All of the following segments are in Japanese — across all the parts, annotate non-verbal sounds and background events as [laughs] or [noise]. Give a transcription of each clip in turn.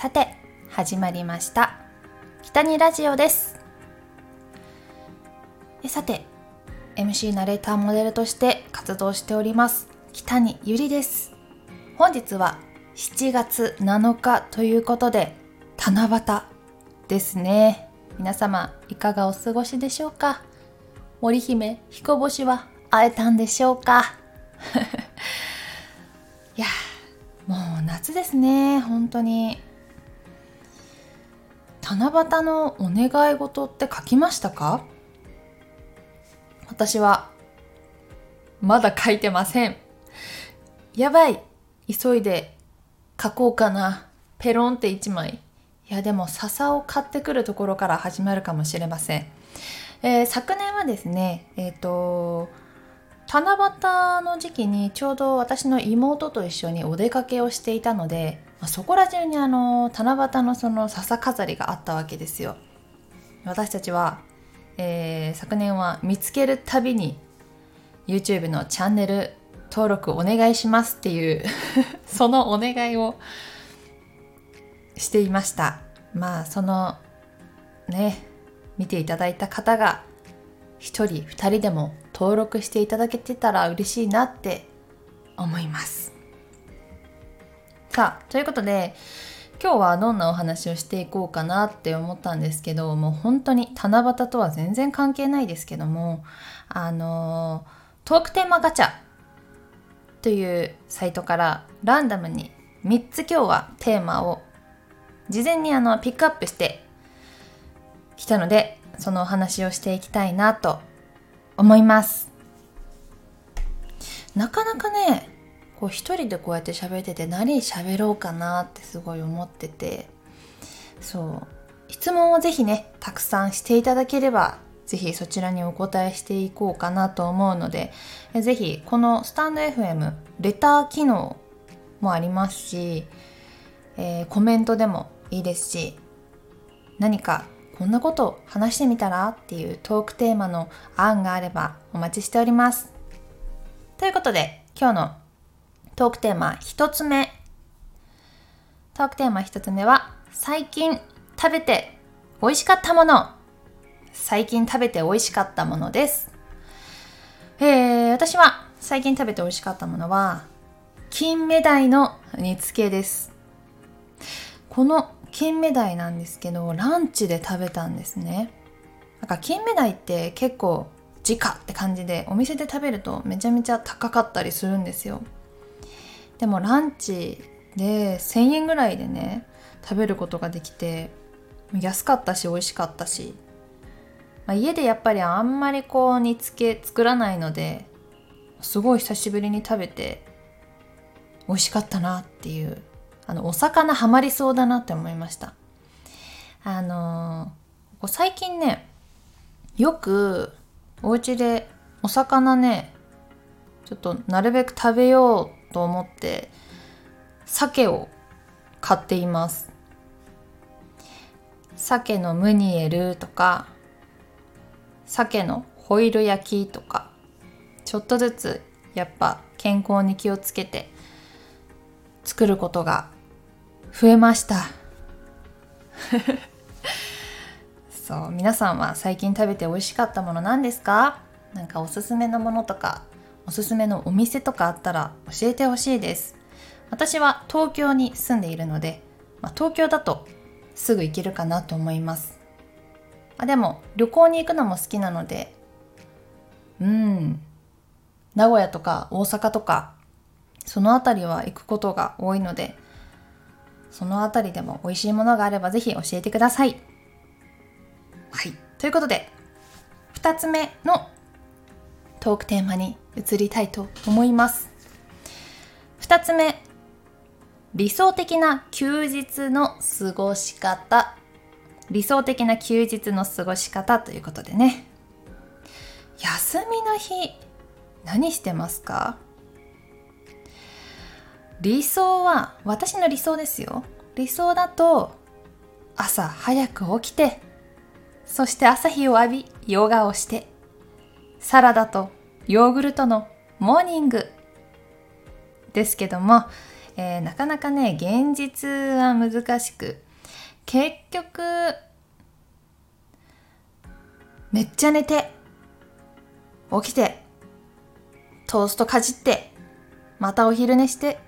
さて始まりました。北にラジオです。えさて MC ナレーターモデルとして活動しております。北にゆりです。本日は7月7日ということで七夕ですね。皆様いかがお過ごしでしょうか？森姫彦星は会えたんでしょうか？[laughs] いやもう夏ですね。本当に。七夕のお願い事って書きましたか？私はまだ書いてません。やばい。急いで書こうかな。ペロンって1枚。いやでも笹を買ってくるところから始まるかもしれません、えー、昨年はですねえっ、ー、と七夕の時期にちょうど私の妹と一緒にお出かけをしていたので、まあ、そこら中にあの七夕のその笹飾りがあったわけですよ。私たちは、えー、昨年は見つけるたびに YouTube のチャンネル登録お願いしますっていう [laughs] そのお願いをしていました。まあそのね見ていただいた方が1人2人でも登録していただけてたら嬉しいなって思います。さあということで今日はどんなお話をしていこうかなって思ったんですけどもう本当に七夕とは全然関係ないですけどもあのトークテーマガチャというサイトからランダムに3つ今日はテーマを事前にあのピックアップしてきたのでそのお話をしていきたいなと思います。なかなかねこう一人でこうやって喋ってて何喋ろうかなってすごい思っててそう質問をぜひねたくさんしていただければぜひそちらにお答えしていこうかなと思うのでぜひこのスタンド FM レター機能もありますし、えー、コメントでもいいですし何かこんなこと話してみたらっていうトークテーマの案があればお待ちしております。ということで今日のトークテーマ1つ目トークテーマ1つ目は最近食べて美味しかったもの最近食べて美味しかったものです。えー、私は最近食べて美味しかったものは金目鯛の煮付けです。この金目鯛なんですけどランチで食べたんですねなんか金目鯛って結構時価って感じでお店で食べるとめちゃめちゃ高かったりするんですよでもランチで1000円ぐらいでね食べることができて安かったし美味しかったし、まあ、家でやっぱりあんまりこう煮付け作らないのですごい久しぶりに食べて美味しかったなっていうあのお魚ハマりそうだなって思いました。あのー、最近ねよくお家でお魚ねちょっとなるべく食べようと思って鮭を買っています。鮭のムニエルとか鮭のホイル焼きとかちょっとずつやっぱ健康に気をつけて作ることが増えました。[laughs] そう皆さんは最近食べて美味しかったもの何ですか？なんかおすすめのものとかおすすめのお店とかあったら教えてほしいです私は東京に住んでいるので、まあ、東京だとすぐ行けるかなと思いますあでも旅行に行くのも好きなのでうん名古屋とか大阪とかその辺りは行くことが多いのでそのあたりでも美味しいものがあればぜひ教えてください。はい。ということで、2つ目のトークテーマに移りたいと思います。2つ目、理想的な休日の過ごし方。理想的な休日の過ごし方ということでね。休みの日、何してますか？理想は私の理想ですよ理想だと朝早く起きてそして朝日を浴びヨガをしてサラダとヨーグルトのモーニングですけどもえー、なかなかね現実は難しく結局めっちゃ寝て起きてトーストかじってまたお昼寝して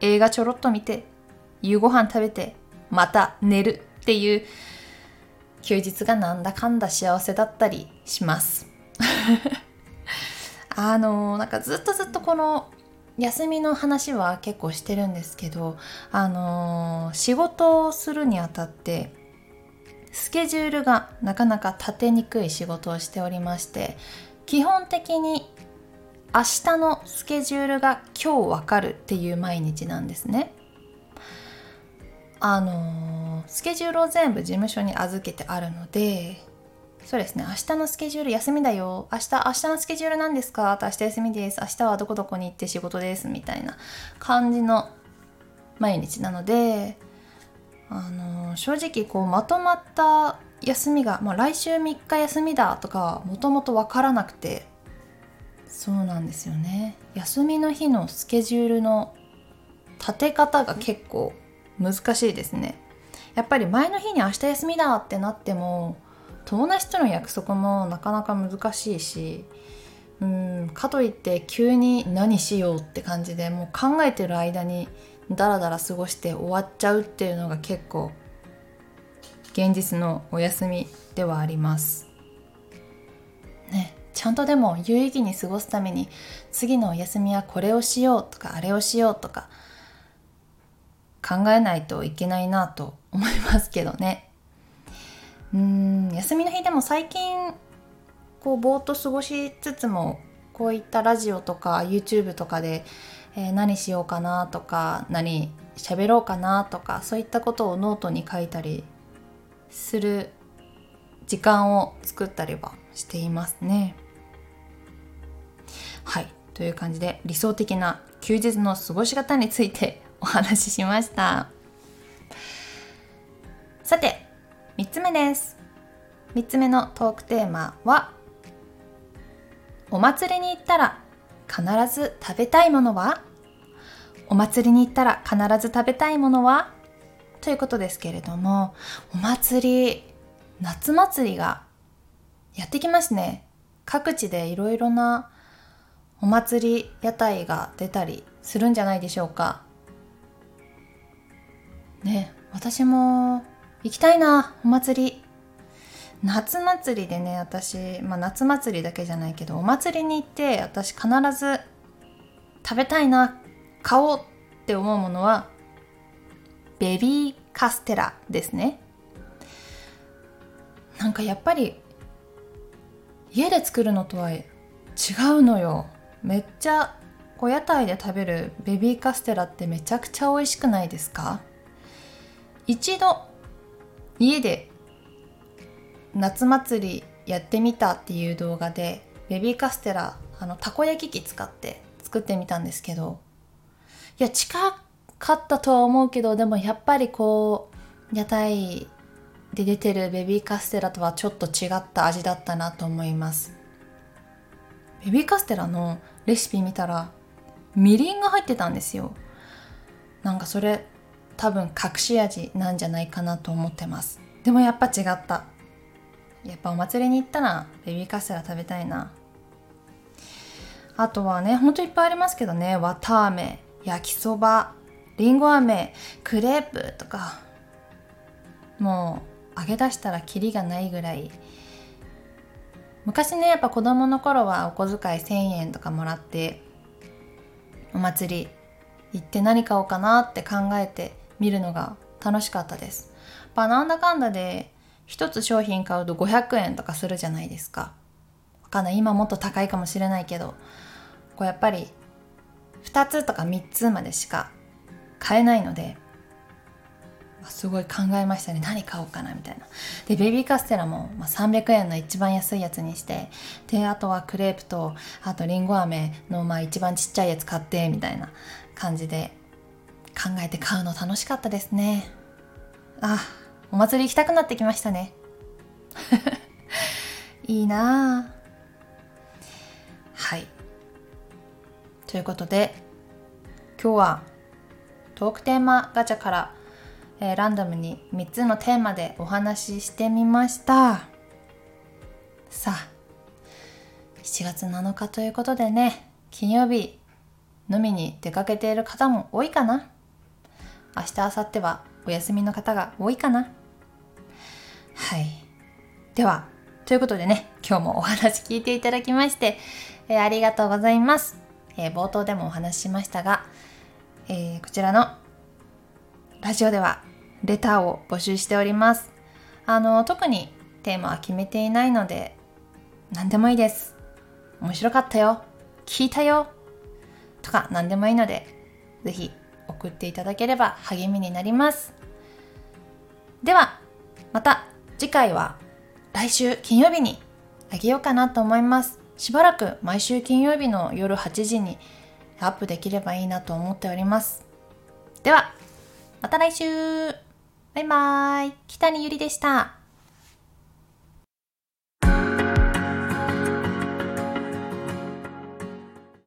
映画ちょろっと見て夕ご飯食べてまた寝るっていう休日がなんだかんだ幸せだったりします。[laughs] あのなんかずっとずっとこの休みの話は結構してるんですけどあの仕事をするにあたってスケジュールがなかなか立てにくい仕事をしておりまして基本的に明日のスケジュールが今日わかるっていう毎日なんですね。あのスケジュールを全部事務所に預けてあるのでそうですね。明日のスケジュール休みだよ。明日明日のスケジュール何ですか？と明日休みです。明日はどこどこに行って仕事です。みたいな感じの毎日なのであの正直こうまとまった休みが、まあ、来週3日休みだとかもともと分からなくてそうなんですよね。休みの日のスケジュールの立て方が結構難しいですね。やっぱり前の日に明日休みだってなっても友達との約束もなかなか難しいしうんかといって急に何しようって感じでもう考えてる間にダラダラ過ごして終わっちゃうっていうのが結構現実のお休みではあります。ねちゃんとでも有意義に過ごすために次のお休みはこれをしようとかあれをしようとか考えないといけないなと思いますけどね。うん休みの日でも最近こうぼーっと過ごしつつもこういったラジオとか YouTube とかで、えー、何しようかなとか何喋ろうかなとかそういったことをノートに書いたりする時間を作ったりはしていますね。はいという感じで理想的な休日の過ごし方についてお話ししましたさて目です。3つ目のトークテーマはお祭りに行ったら必ず食べたいものは？お祭りに行ったら必ず食べたいものは？ということですけれどもお祭り夏祭りがやってきますね。各地でいろいろなお祭り屋台が出たりするんじゃないでしょうか。ね私も行きたいなお祭り。夏祭りでね私、まあ、夏祭りだけじゃないけどお祭りに行って私必ず食べたいな買おうって思うものはベビーカステラですね。なんかやっぱり家で作るのとは違うのよ。めっちゃこう屋台で食べるベビーカステラってめちゃくちゃ美味しくないですか？一度家で夏祭りやってみたっていう動画でベビーカステラあのたこ焼き器使って作ってみたんですけどいや近かったとは思うけどでもやっぱりこう屋台で出てるベビーカステラとはちょっと違った味だったなと思います。ベビーカステラのレシピ見たらみりんが入ってたんですよ。なんかそれ多分隠し味なんじゃないかなと思ってます。でもやっぱ違った。やっぱお祭りに行ったらベビーカステラ食べたいな。あとはねほんといっぱいありますけどね。綿あめ焼きそばりんご飴クレープとか。もう揚げ出したらキリがないぐらい。昔ねやっぱ子供の頃はお小遣い1,000円とかもらってお祭り行って何買おうかなって考えて見るのが楽しかったです。まあなんだかんだで1つ商品買うと500円とかするじゃないですか。わかんない今もっと高いかもしれないけどこうやっぱり2つとか3つまでしか買えないのですごい考えましたね何買おうかなみたいなでベビーカステラも、まあ、300円の一番安いやつにしてであとはクレープとあとりんご飴のまあ一番ちっちゃいやつ買ってみたいな感じで考えて買うの楽しかったですね。あお祭り行きたくなってきましたね。[laughs] いいなあ。はい。ということで今日はトークテーマガチャからえー、ランダムに3つのテーマでお話ししてみました。さあ7月7日ということでね金曜日飲みに出かけている方も多いかな。明日明後日はお休みの方が多いかなはいではということでね今日もお話聞いていただきまして、えー、ありがとうございます、えー、冒頭でもお話ししましたが、えー、こちらのラジオではレターを募集しております。あの、特にテーマは決めていないので、何でもいいです。面白かったよ。聞いたよ。とか何でもいいので、ぜひ送っていただければ励みになります。では、また次回は来週金曜日にあげようかなと思います。しばらく毎週金曜日の夜8時にアップできればいいなと思っております。では、また来週バイバーイ北にゆりでした。